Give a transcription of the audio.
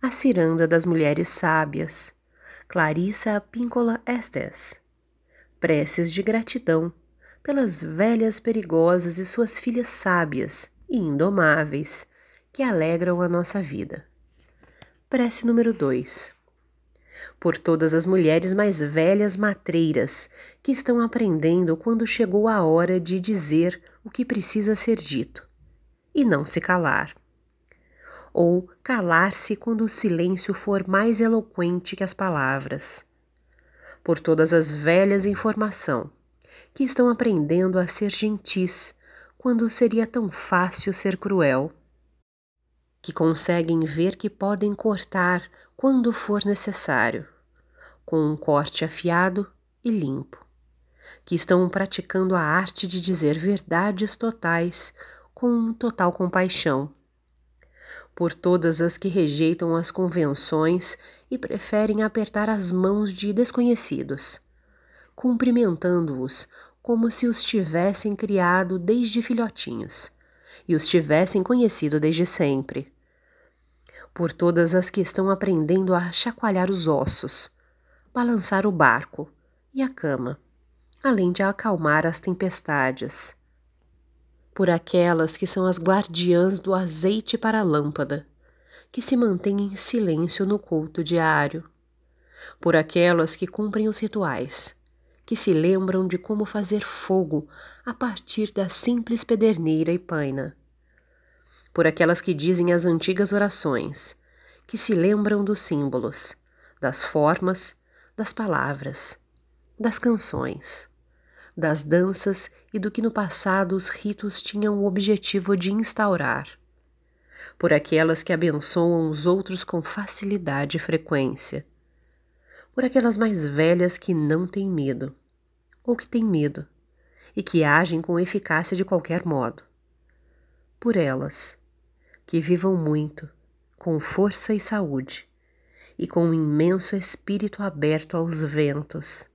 a ciranda das mulheres sábias, Clarissa Píncola Estes. Preces de gratidão pelas velhas perigosas e suas filhas sábias e indomáveis que alegram a nossa vida. Prece número 2. Por todas as mulheres mais velhas matreiras que estão aprendendo quando chegou a hora de dizer o que precisa ser dito e não se calar. Ou calar-se quando o silêncio for mais eloquente que as palavras. Por todas as velhas em formação que estão aprendendo a ser gentis quando seria tão fácil ser cruel. Que conseguem ver que podem cortar quando for necessário, com um corte afiado e limpo. Que estão praticando a arte de dizer verdades totais com total compaixão. Por todas as que rejeitam as convenções e preferem apertar as mãos de desconhecidos, cumprimentando-os como se os tivessem criado desde filhotinhos e os tivessem conhecido desde sempre. Por todas as que estão aprendendo a chacoalhar os ossos, balançar o barco e a cama, além de acalmar as tempestades por aquelas que são as guardiãs do azeite para a lâmpada, que se mantêm em silêncio no culto diário, por aquelas que cumprem os rituais, que se lembram de como fazer fogo a partir da simples pederneira e paina, por aquelas que dizem as antigas orações, que se lembram dos símbolos, das formas, das palavras, das canções das danças e do que no passado os ritos tinham o objetivo de instaurar. Por aquelas que abençoam os outros com facilidade e frequência. Por aquelas mais velhas que não têm medo, ou que têm medo, e que agem com eficácia de qualquer modo. Por elas, que vivam muito, com força e saúde, e com um imenso espírito aberto aos ventos